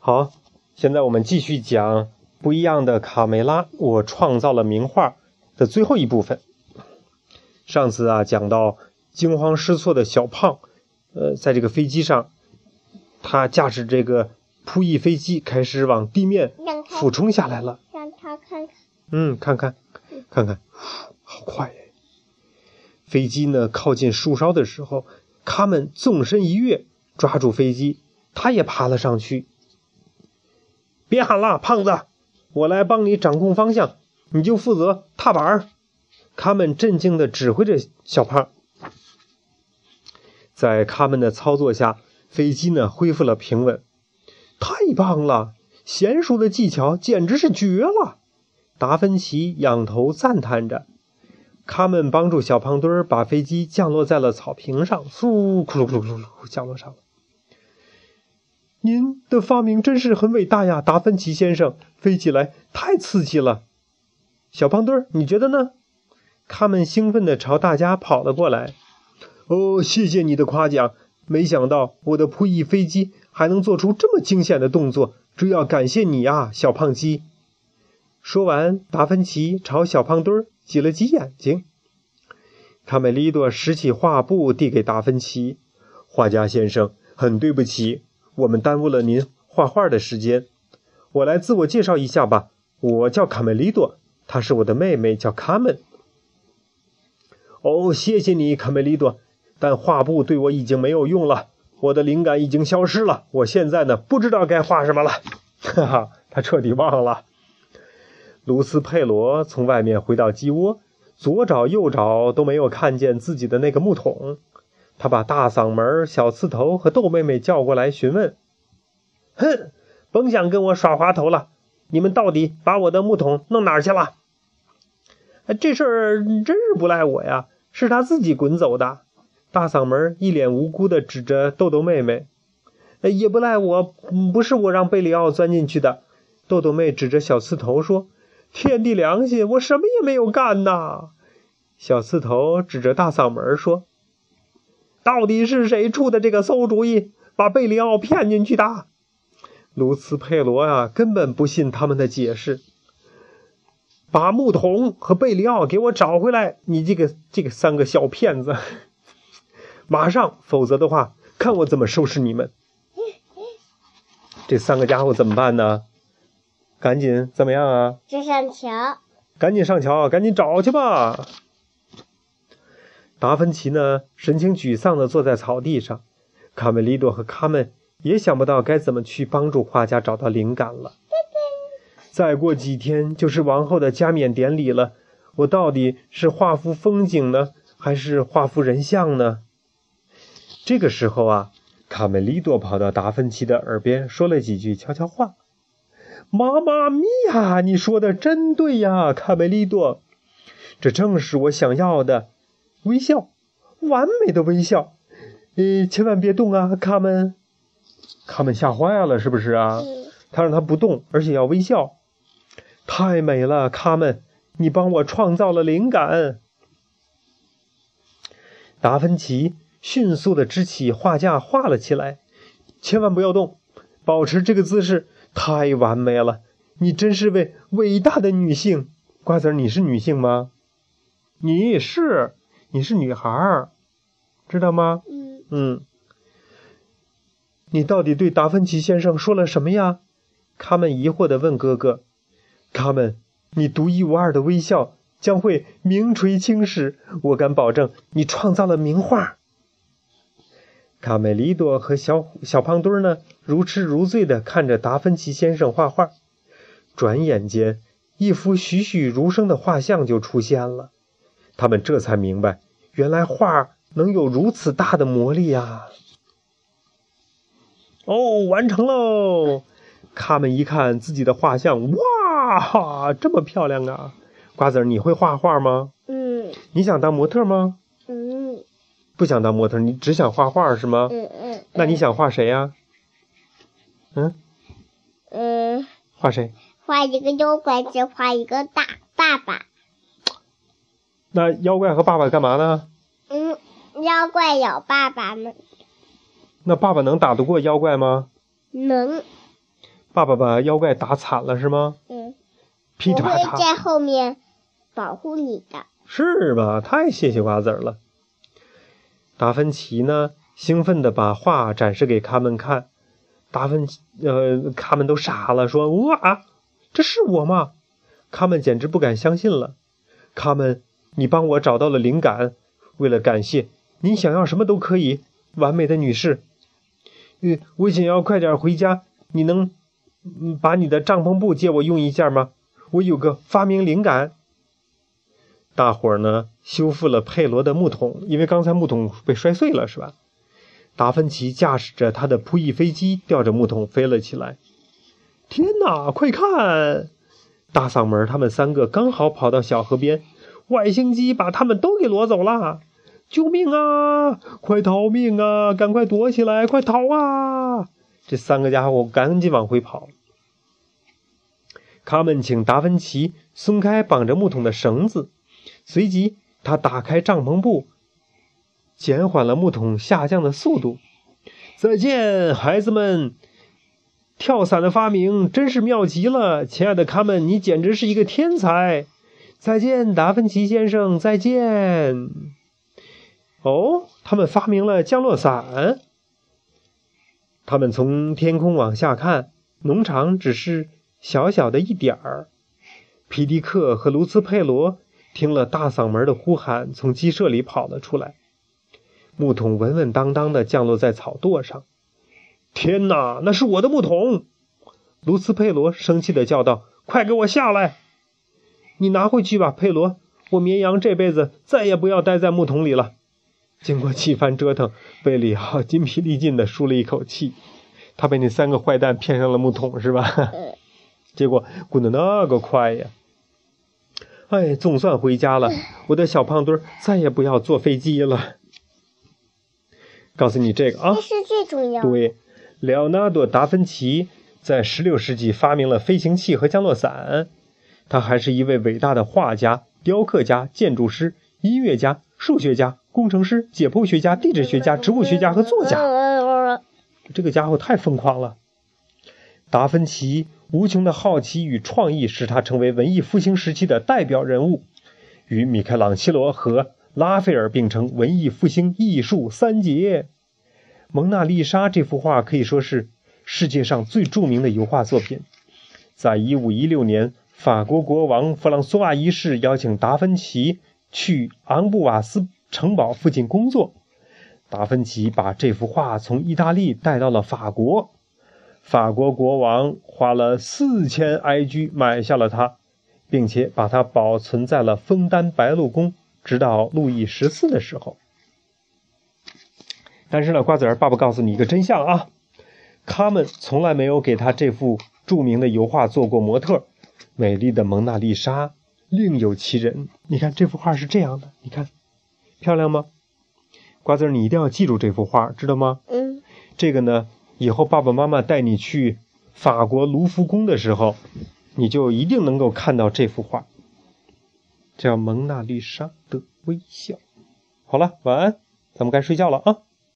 好，现在我们继续讲不一样的卡梅拉。我创造了名画的最后一部分。上次啊，讲到惊慌失措的小胖，呃，在这个飞机上，他驾驶这个扑翼飞机开始往地面俯冲下来了。让他看看。嗯，看看，看看，好快呀！飞机呢靠近树梢的时候，他们纵身一跃，抓住飞机，他也爬了上去。别喊了，胖子，我来帮你掌控方向，你就负责踏板儿。卡门镇静地指挥着小胖。在卡门的操作下，飞机呢恢复了平稳。太棒了，娴熟的技巧简直是绝了！达芬奇仰头赞叹着。卡门帮助小胖墩儿把飞机降落在了草坪上，嗖，咕噜咕噜咕噜，降落上了。您的发明真是很伟大呀，达芬奇先生，飞起来太刺激了。小胖墩儿，你觉得呢？他们兴奋地朝大家跑了过来。哦，谢谢你的夸奖，没想到我的扑翼飞机还能做出这么惊险的动作，这要感谢你呀，小胖鸡。说完，达芬奇朝小胖墩儿。挤了挤眼睛，卡梅利多拾起画布递给达芬奇：“画家先生，很对不起，我们耽误了您画画的时间。我来自我介绍一下吧，我叫卡梅利多，她是我的妹妹，叫卡门。”“哦，谢谢你，卡梅利多，但画布对我已经没有用了，我的灵感已经消失了，我现在呢不知道该画什么了。”哈哈，他彻底忘了。卢斯佩罗从外面回到鸡窝，左找右找都没有看见自己的那个木桶。他把大嗓门、小刺头和豆妹妹叫过来询问：“哼，甭想跟我耍滑头了！你们到底把我的木桶弄哪儿去了？”这事儿真是不赖我呀，是他自己滚走的。大嗓门一脸无辜地指着豆豆妹妹：“也不赖我，不是我让贝里奥钻进去的。”豆豆妹指着小刺头说。天地良心，我什么也没有干呐！小刺头指着大嗓门说：“到底是谁出的这个馊主意，把贝里奥骗进去的？”卢斯佩罗呀，根本不信他们的解释。把牧童和贝里奥给我找回来！你这个这个三个小骗子，马上，否则的话，看我怎么收拾你们！这三个家伙怎么办呢？赶紧怎么样啊？上桥。赶紧上桥，赶紧找去吧。达芬奇呢，神情沮丧地坐在草地上。卡梅利多和卡门也想不到该怎么去帮助画家找到灵感了。再过几天就是王后的加冕典礼了，我到底是画幅风景呢，还是画幅人像呢？这个时候啊，卡梅利多跑到达芬奇的耳边说了几句悄悄话。妈妈咪呀！你说的真对呀，卡梅利多，这正是我想要的微笑，完美的微笑。呃，千万别动啊，卡门！卡门吓坏了，是不是啊？他让他不动，而且要微笑。太美了，卡门，你帮我创造了灵感。达芬奇迅速的支起画架画了起来，千万不要动，保持这个姿势。太完美了！你真是位伟大的女性，瓜子儿，你是女性吗？你是，你是女孩儿，知道吗？嗯嗯。你到底对达芬奇先生说了什么呀？卡门疑惑地问哥哥。卡门，你独一无二的微笑将会名垂青史，我敢保证，你创造了名画。卡梅利多和小小胖墩儿呢，如痴如醉地看着达芬奇先生画画。转眼间，一幅栩栩如生的画像就出现了。他们这才明白，原来画能有如此大的魔力啊！哦，完成喽！他们一看自己的画像，哇，这么漂亮啊！瓜子儿，你会画画吗？嗯。你想当模特吗？嗯。不想当模特，你只想画画是吗？嗯嗯。那你想画谁呀？嗯。嗯。画谁？画一个妖怪，再画一个大爸爸。那妖怪和爸爸干嘛呢？嗯，妖怪咬爸爸呢。那爸爸能打得过妖怪吗？能。爸爸把妖怪打惨了是吗？嗯，噼我里啪嚓。会在后面保护你的。是吧？太谢谢瓜子儿了。达芬奇呢，兴奋地把画展示给他们看。达芬奇，呃，他们都傻了，说：“哇，这是我吗？”他们简直不敢相信了。他们，你帮我找到了灵感，为了感谢你，想要什么都可以，完美的女士。呃，我想要快点回家，你能，把你的帐篷布借我用一下吗？我有个发明灵感。大伙儿呢修复了佩罗的木桶，因为刚才木桶被摔碎了，是吧？达芬奇驾驶着他的扑翼飞机，吊着木桶飞了起来。天哪，快看！大嗓门他们三个刚好跑到小河边，外星机把他们都给夺走了！救命啊！快逃命啊！赶快躲起来，快逃啊！这三个家伙赶紧往回跑。卡门请达芬奇松开绑着木桶的绳子。随即，他打开帐篷布，减缓了木桶下降的速度。再见，孩子们！跳伞的发明真是妙极了，亲爱的卡门，你简直是一个天才！再见，达芬奇先生，再见。哦，他们发明了降落伞。他们从天空往下看，农场只是小小的一点儿。皮迪克和卢斯佩罗。听了大嗓门的呼喊，从鸡舍里跑了出来。木桶稳稳当当的降落在草垛上。天哪，那是我的木桶！卢斯佩罗生气的叫道：“快给我下来！你拿回去吧，佩罗。我绵羊这辈子再也不要待在木桶里了。”经过几番折腾，贝里奥筋疲力尽的舒了一口气。他被那三个坏蛋骗上了木桶，是吧？结果滚得那个快呀！哎，总算回家了，我的小胖墩儿再也不要坐飞机了。告诉你这个啊，这是最重要。对，莱昂纳多·达芬奇在16世纪发明了飞行器和降落伞。他还是一位伟大的画家、雕刻家、建筑师、音乐家、数学家、工程师、解剖学家、地质学家、植物学家和作家。这个家伙太疯狂了。达芬奇。无穷的好奇与创意使他成为文艺复兴时期的代表人物，与米开朗基罗和拉斐尔并称文艺复兴艺术三杰。蒙娜丽莎这幅画可以说是世界上最著名的油画作品。在一五一六年，法国国王弗朗索瓦一世邀请达芬奇去昂布瓦斯城堡附近工作，达芬奇把这幅画从意大利带到了法国。法国国王花了四千埃居买下了它，并且把它保存在了枫丹白露宫，直到路易十四的时候。但是呢，瓜子儿，爸爸告诉你一个真相啊，他们从来没有给他这幅著名的油画做过模特。美丽的蒙娜丽莎另有其人。你看这幅画是这样的，你看漂亮吗？瓜子儿，你一定要记住这幅画，知道吗？嗯。这个呢？以后爸爸妈妈带你去法国卢浮宫的时候，你就一定能够看到这幅画，叫《蒙娜丽莎的微笑》。好了，晚安，咱们该睡觉了啊。